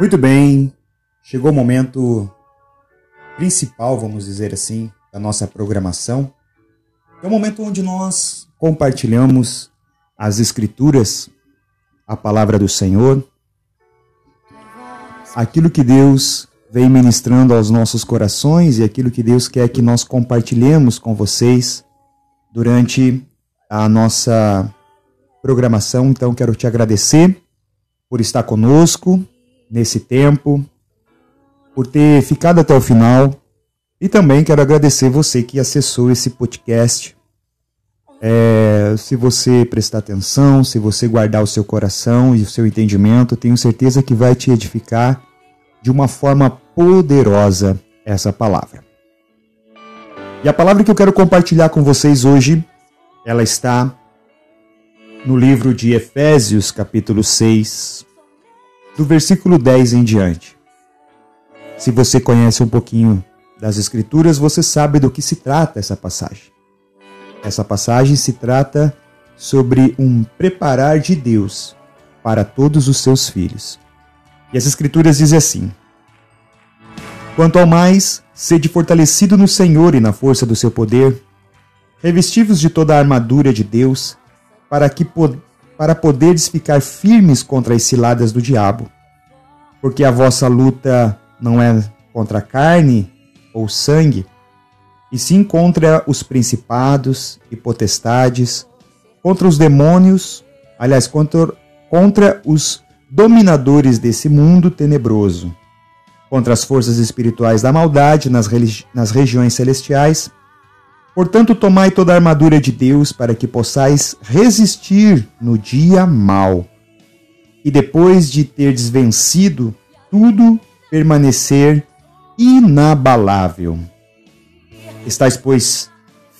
Muito bem, chegou o momento principal, vamos dizer assim, da nossa programação. É o momento onde nós compartilhamos as Escrituras, a palavra do Senhor, aquilo que Deus vem ministrando aos nossos corações e aquilo que Deus quer que nós compartilhemos com vocês durante a nossa programação. Então, quero te agradecer por estar conosco nesse tempo, por ter ficado até o final e também quero agradecer você que acessou esse podcast. É, se você prestar atenção, se você guardar o seu coração e o seu entendimento, tenho certeza que vai te edificar de uma forma poderosa essa palavra. E a palavra que eu quero compartilhar com vocês hoje, ela está no livro de Efésios, capítulo 6, do versículo 10 em diante. Se você conhece um pouquinho das Escrituras, você sabe do que se trata essa passagem. Essa passagem se trata sobre um preparar de Deus para todos os seus filhos. E as Escrituras dizem assim: Quanto ao mais, sede fortalecido no Senhor e na força do seu poder, revestivos de toda a armadura de Deus, para que para poderes ficar firmes contra as ciladas do diabo. Porque a vossa luta não é contra a carne ou sangue, e sim contra os principados e potestades, contra os demônios, aliás, contra, contra os dominadores desse mundo tenebroso, contra as forças espirituais da maldade nas, nas regiões celestiais. Portanto, tomai toda a armadura de Deus para que possais resistir no dia mau. E depois de teres vencido tudo, permanecer inabalável. Estais, pois,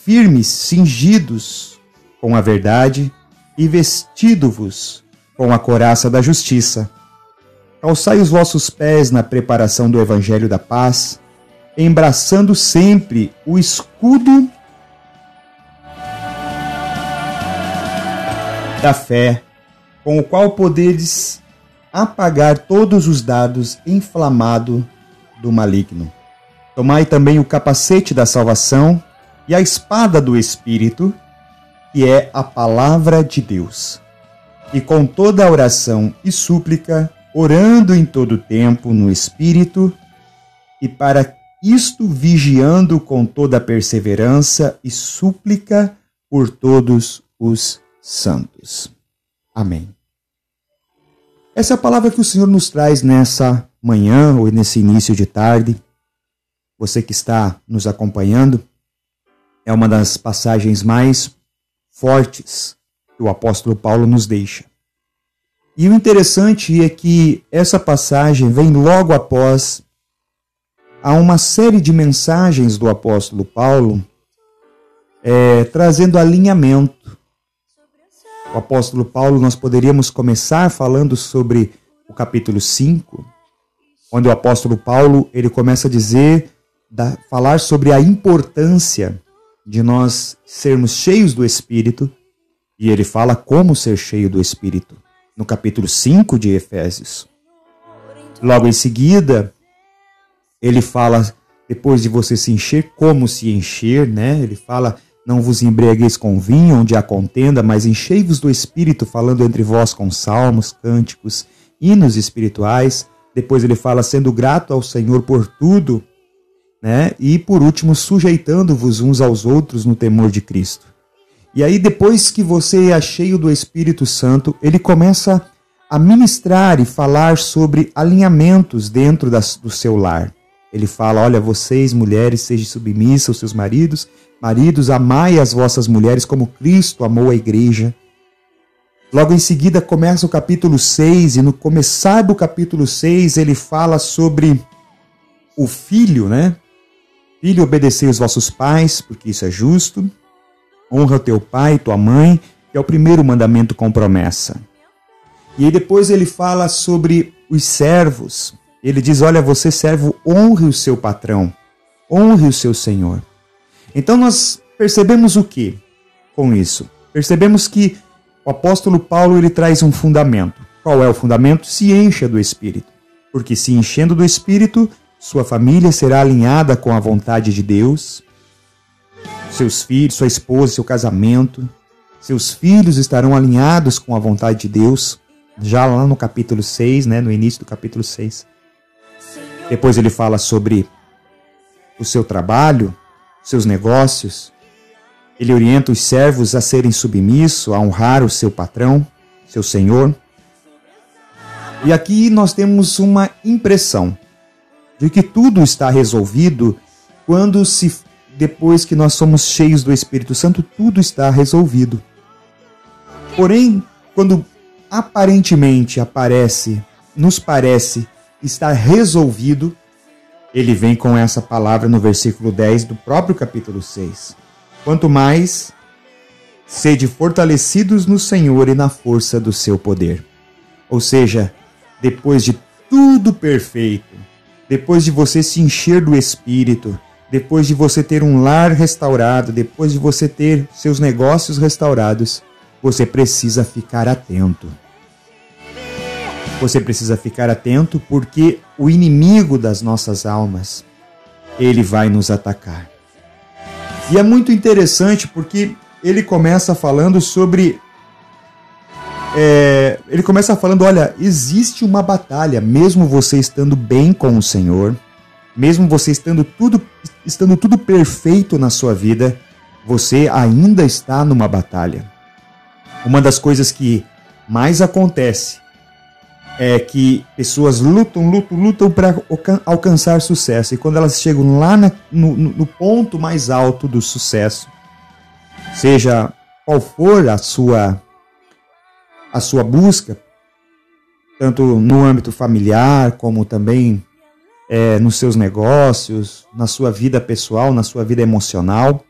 firmes, cingidos com a verdade e vestido-vos com a coraça da justiça. Calçai os vossos pés na preparação do evangelho da paz, embraçando sempre o escudo da fé, com o qual poderes apagar todos os dados inflamados do maligno. Tomai também o capacete da salvação e a espada do Espírito, que é a palavra de Deus. E com toda a oração e súplica, orando em todo tempo no Espírito, e para isto vigiando com toda perseverança e súplica por todos os santos. Amém. Essa é a palavra que o Senhor nos traz nessa manhã ou nesse início de tarde. Você que está nos acompanhando, é uma das passagens mais fortes que o apóstolo Paulo nos deixa. E o interessante é que essa passagem vem logo após a uma série de mensagens do apóstolo Paulo é, trazendo alinhamento o apóstolo Paulo, nós poderíamos começar falando sobre o capítulo 5, onde o apóstolo Paulo ele começa a dizer, da, falar sobre a importância de nós sermos cheios do Espírito, e ele fala como ser cheio do Espírito, no capítulo 5 de Efésios. Logo em seguida, ele fala, depois de você se encher, como se encher, né? Ele fala não vos embriagueis com vinho, onde há contenda, mas enchei-vos do Espírito, falando entre vós com salmos, cânticos, hinos espirituais. Depois ele fala, sendo grato ao Senhor por tudo, né? E por último, sujeitando-vos uns aos outros no temor de Cristo. E aí, depois que você é cheio do Espírito Santo, ele começa a ministrar e falar sobre alinhamentos dentro das, do seu lar. Ele fala: Olha, vocês, mulheres, sejam submissas aos seus maridos, Maridos, amai as vossas mulheres como Cristo amou a igreja. Logo em seguida começa o capítulo 6, e no começar do capítulo 6 ele fala sobre o filho, né? Filho, obedecei os vossos pais, porque isso é justo. Honra teu pai e tua mãe, que é o primeiro mandamento com promessa. E aí depois ele fala sobre os servos. Ele diz: Olha, você servo, honre o seu patrão, honre o seu senhor. Então nós percebemos o que com isso? Percebemos que o apóstolo Paulo ele traz um fundamento. Qual é o fundamento? Se encha do Espírito. porque se enchendo do Espírito, sua família será alinhada com a vontade de Deus, seus filhos, sua esposa, seu casamento, seus filhos estarão alinhados com a vontade de Deus, já lá no capítulo 6, né, no início do capítulo 6. Depois ele fala sobre o seu trabalho, seus negócios. Ele orienta os servos a serem submissos, a honrar o seu patrão, seu senhor. E aqui nós temos uma impressão de que tudo está resolvido quando se depois que nós somos cheios do Espírito Santo, tudo está resolvido. Porém, quando aparentemente aparece, nos parece estar resolvido, ele vem com essa palavra no versículo 10 do próprio capítulo 6. Quanto mais sede fortalecidos no Senhor e na força do seu poder. Ou seja, depois de tudo perfeito, depois de você se encher do Espírito, depois de você ter um lar restaurado, depois de você ter seus negócios restaurados, você precisa ficar atento. Você precisa ficar atento porque o inimigo das nossas almas, ele vai nos atacar. E é muito interessante porque ele começa falando sobre. É, ele começa falando: olha, existe uma batalha, mesmo você estando bem com o Senhor, mesmo você estando tudo, estando tudo perfeito na sua vida, você ainda está numa batalha. Uma das coisas que mais acontece é que pessoas lutam, lutam, lutam para alcançar sucesso. E quando elas chegam lá na, no, no ponto mais alto do sucesso, seja qual for a sua a sua busca, tanto no âmbito familiar como também é, nos seus negócios, na sua vida pessoal, na sua vida emocional.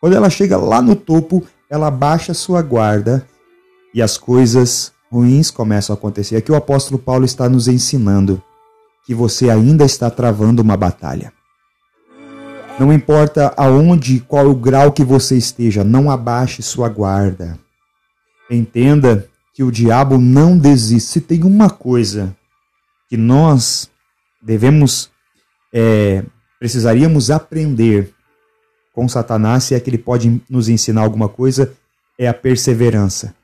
Quando ela chega lá no topo, ela baixa sua guarda e as coisas ruins começam a acontecer. Aqui o apóstolo Paulo está nos ensinando que você ainda está travando uma batalha. Não importa aonde, qual o grau que você esteja, não abaixe sua guarda. Entenda que o diabo não desiste. Se tem uma coisa que nós devemos, é, precisaríamos aprender com Satanás, se é que ele pode nos ensinar alguma coisa, é a perseverança.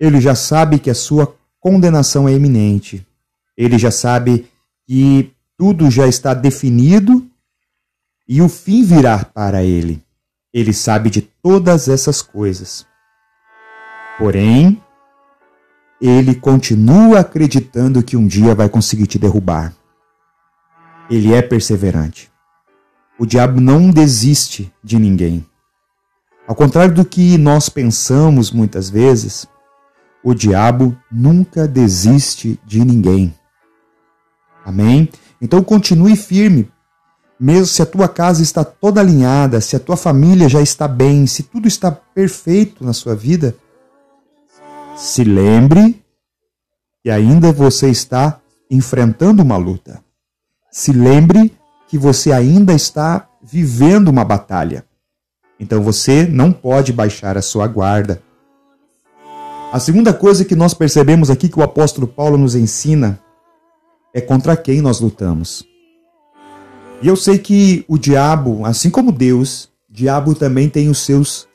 Ele já sabe que a sua condenação é iminente. Ele já sabe que tudo já está definido e o fim virá para ele. Ele sabe de todas essas coisas. Porém, ele continua acreditando que um dia vai conseguir te derrubar. Ele é perseverante. O diabo não desiste de ninguém. Ao contrário do que nós pensamos muitas vezes, o diabo nunca desiste de ninguém. Amém? Então continue firme. Mesmo se a tua casa está toda alinhada, se a tua família já está bem, se tudo está perfeito na sua vida, se lembre que ainda você está enfrentando uma luta. Se lembre que você ainda está vivendo uma batalha. Então você não pode baixar a sua guarda. A segunda coisa que nós percebemos aqui que o apóstolo Paulo nos ensina é contra quem nós lutamos. E eu sei que o diabo, assim como Deus, diabo também tem os seus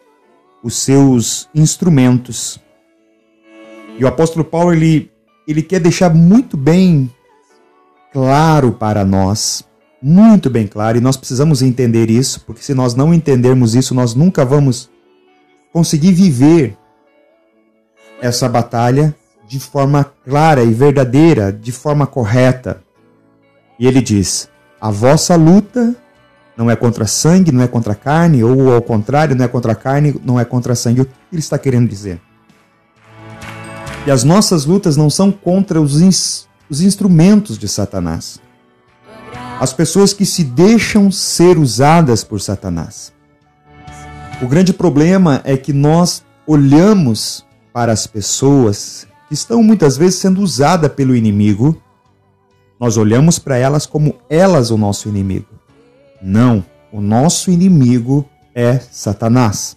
os seus instrumentos. E o apóstolo Paulo ele ele quer deixar muito bem claro para nós muito bem claro e nós precisamos entender isso, porque se nós não entendermos isso, nós nunca vamos conseguir viver essa batalha de forma clara e verdadeira, de forma correta. E ele diz: a vossa luta não é contra sangue, não é contra carne, ou ao contrário, não é contra carne, não é contra sangue. O que ele está querendo dizer? E as nossas lutas não são contra os, os instrumentos de Satanás as pessoas que se deixam ser usadas por Satanás. O grande problema é que nós olhamos para as pessoas que estão muitas vezes sendo usadas pelo inimigo, nós olhamos para elas como elas o nosso inimigo. Não, o nosso inimigo é Satanás.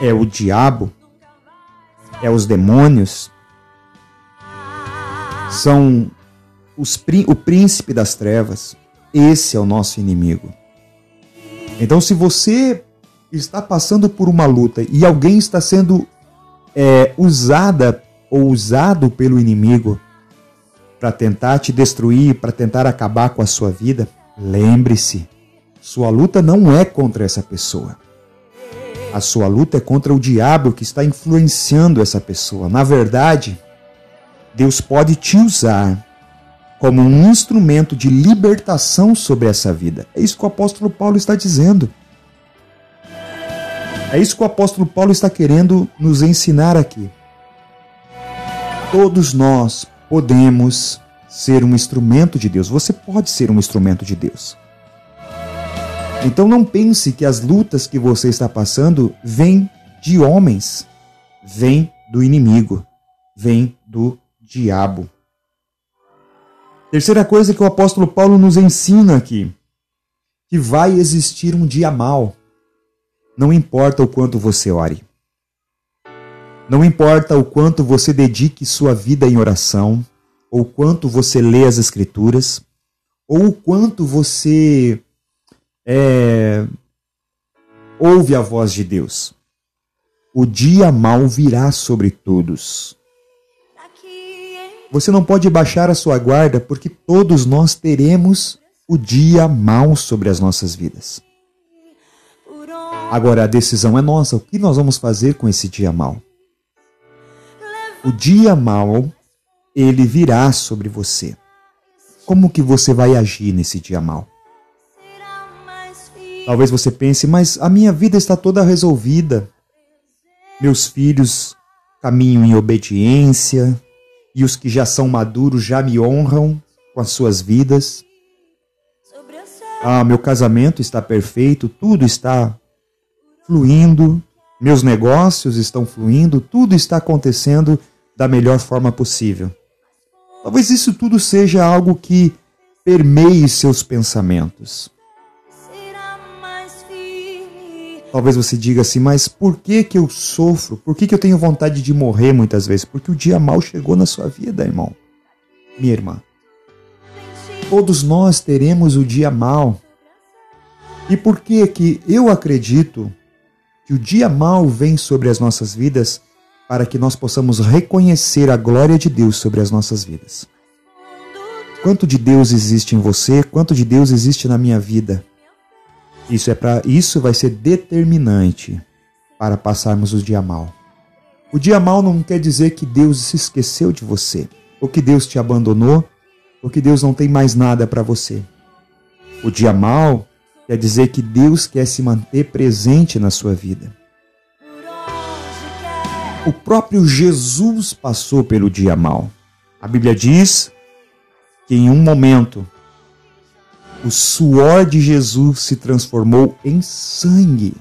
É o diabo, é os demônios, são os, o príncipe das trevas. Esse é o nosso inimigo. Então, se você está passando por uma luta e alguém está sendo é, usada ou usado pelo inimigo para tentar te destruir, para tentar acabar com a sua vida, lembre-se, sua luta não é contra essa pessoa. A sua luta é contra o diabo que está influenciando essa pessoa. Na verdade, Deus pode te usar como um instrumento de libertação sobre essa vida. É isso que o apóstolo Paulo está dizendo. É isso que o apóstolo Paulo está querendo nos ensinar aqui. Todos nós podemos ser um instrumento de Deus. Você pode ser um instrumento de Deus. Então não pense que as lutas que você está passando vêm de homens, vêm do inimigo, vêm do diabo. Terceira coisa que o apóstolo Paulo nos ensina aqui, que vai existir um dia mal. Não importa o quanto você ore. Não importa o quanto você dedique sua vida em oração, ou quanto você lê as escrituras, ou o quanto você é, ouve a voz de Deus. O dia mal virá sobre todos. Você não pode baixar a sua guarda, porque todos nós teremos o dia mal sobre as nossas vidas. Agora a decisão é nossa. O que nós vamos fazer com esse dia mal? O dia mal, ele virá sobre você. Como que você vai agir nesse dia mal? Talvez você pense, mas a minha vida está toda resolvida. Meus filhos caminham em obediência, e os que já são maduros já me honram com as suas vidas. Ah, meu casamento está perfeito, tudo está fluindo, meus negócios estão fluindo, tudo está acontecendo da melhor forma possível. Talvez isso tudo seja algo que permeie seus pensamentos. Talvez você diga assim, mas por que que eu sofro? Por que que eu tenho vontade de morrer muitas vezes? Porque o dia mal chegou na sua vida, irmão. Minha irmã. Todos nós teremos o dia mal. E por que que eu acredito que o dia mal vem sobre as nossas vidas para que nós possamos reconhecer a glória de Deus sobre as nossas vidas? Quanto de Deus existe em você? Quanto de Deus existe na minha vida? Isso é para isso vai ser determinante para passarmos o dia mal. O dia mal não quer dizer que Deus se esqueceu de você, ou que Deus te abandonou, ou que Deus não tem mais nada para você. O dia mal quer dizer que Deus quer se manter presente na sua vida. O próprio Jesus passou pelo dia mal. A Bíblia diz que em um momento o suor de Jesus se transformou em sangue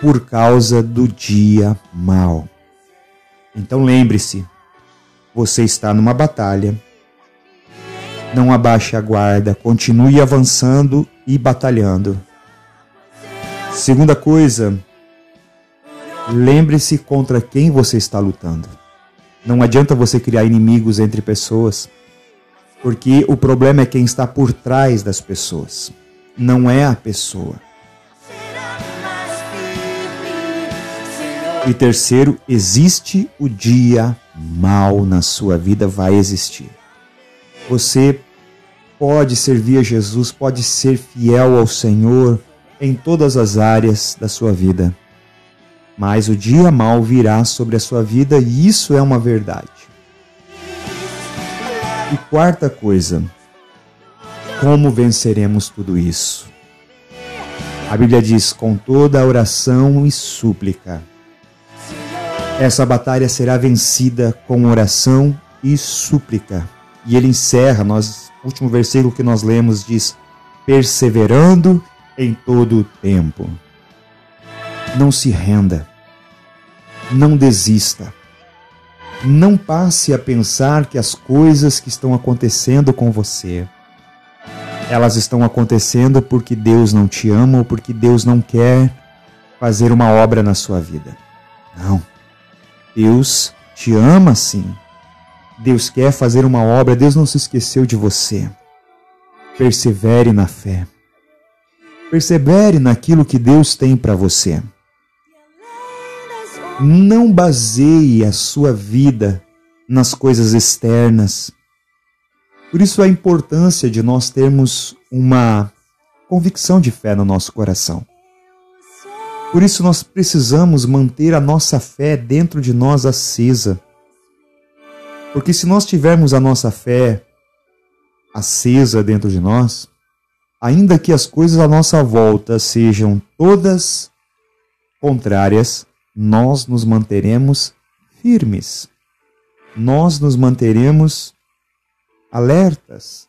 por causa do dia mau. Então lembre-se, você está numa batalha. Não abaixe a guarda, continue avançando e batalhando. Segunda coisa, lembre-se contra quem você está lutando. Não adianta você criar inimigos entre pessoas. Porque o problema é quem está por trás das pessoas, não é a pessoa. E terceiro, existe o dia mal na sua vida, vai existir. Você pode servir a Jesus, pode ser fiel ao Senhor em todas as áreas da sua vida. Mas o dia mal virá sobre a sua vida e isso é uma verdade. E quarta coisa, como venceremos tudo isso? A Bíblia diz: com toda oração e súplica. Essa batalha será vencida com oração e súplica. E ele encerra, nós, último versículo que nós lemos diz: perseverando em todo o tempo. Não se renda, não desista. Não passe a pensar que as coisas que estão acontecendo com você, elas estão acontecendo porque Deus não te ama ou porque Deus não quer fazer uma obra na sua vida. Não. Deus te ama sim. Deus quer fazer uma obra, Deus não se esqueceu de você. Persevere na fé. Persevere naquilo que Deus tem para você. Não baseie a sua vida nas coisas externas. Por isso a importância de nós termos uma convicção de fé no nosso coração. Por isso nós precisamos manter a nossa fé dentro de nós acesa. Porque se nós tivermos a nossa fé acesa dentro de nós, ainda que as coisas à nossa volta sejam todas contrárias, nós nos manteremos firmes. Nós nos manteremos alertas,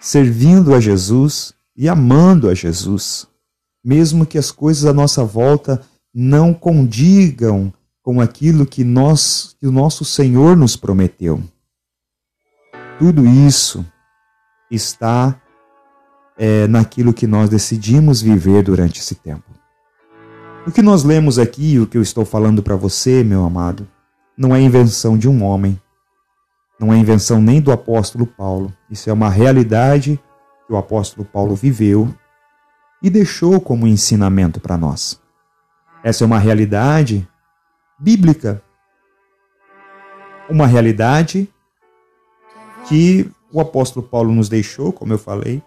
servindo a Jesus e amando a Jesus, mesmo que as coisas à nossa volta não condigam com aquilo que nós, que o nosso Senhor nos prometeu. Tudo isso está é, naquilo que nós decidimos viver durante esse tempo. O que nós lemos aqui, o que eu estou falando para você, meu amado, não é invenção de um homem, não é invenção nem do apóstolo Paulo. Isso é uma realidade que o apóstolo Paulo viveu e deixou como ensinamento para nós. Essa é uma realidade bíblica. Uma realidade que o apóstolo Paulo nos deixou, como eu falei,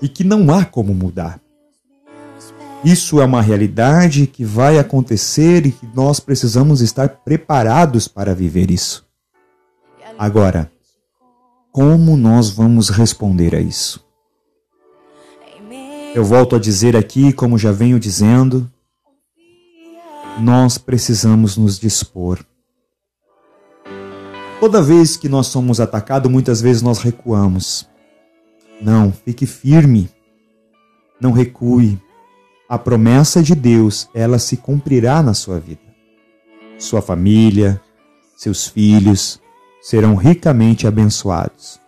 e que não há como mudar. Isso é uma realidade que vai acontecer e que nós precisamos estar preparados para viver isso. Agora, como nós vamos responder a isso? Eu volto a dizer aqui, como já venho dizendo, nós precisamos nos dispor. Toda vez que nós somos atacados, muitas vezes nós recuamos. Não, fique firme. Não recue. A promessa de Deus, ela se cumprirá na sua vida. Sua família, seus filhos serão ricamente abençoados.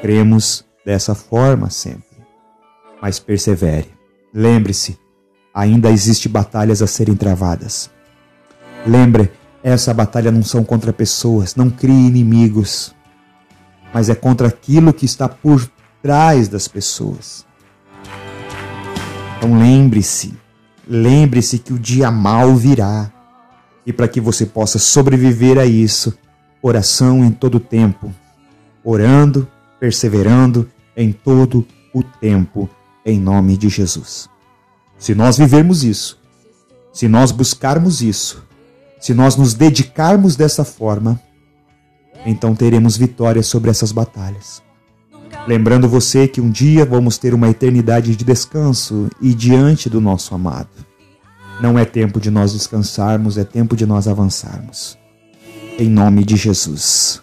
Cremos dessa forma sempre. Mas persevere. Lembre-se, ainda existe batalhas a serem travadas. Lembre essa batalha não são contra pessoas, não crie inimigos, mas é contra aquilo que está por trás das pessoas. Então lembre-se, lembre-se que o dia mal virá. E para que você possa sobreviver a isso, oração em todo o tempo, orando, perseverando em todo o tempo, em nome de Jesus. Se nós vivermos isso, se nós buscarmos isso, se nós nos dedicarmos dessa forma, então teremos vitória sobre essas batalhas. Lembrando você que um dia vamos ter uma eternidade de descanso e diante do nosso amado. Não é tempo de nós descansarmos, é tempo de nós avançarmos. Em nome de Jesus.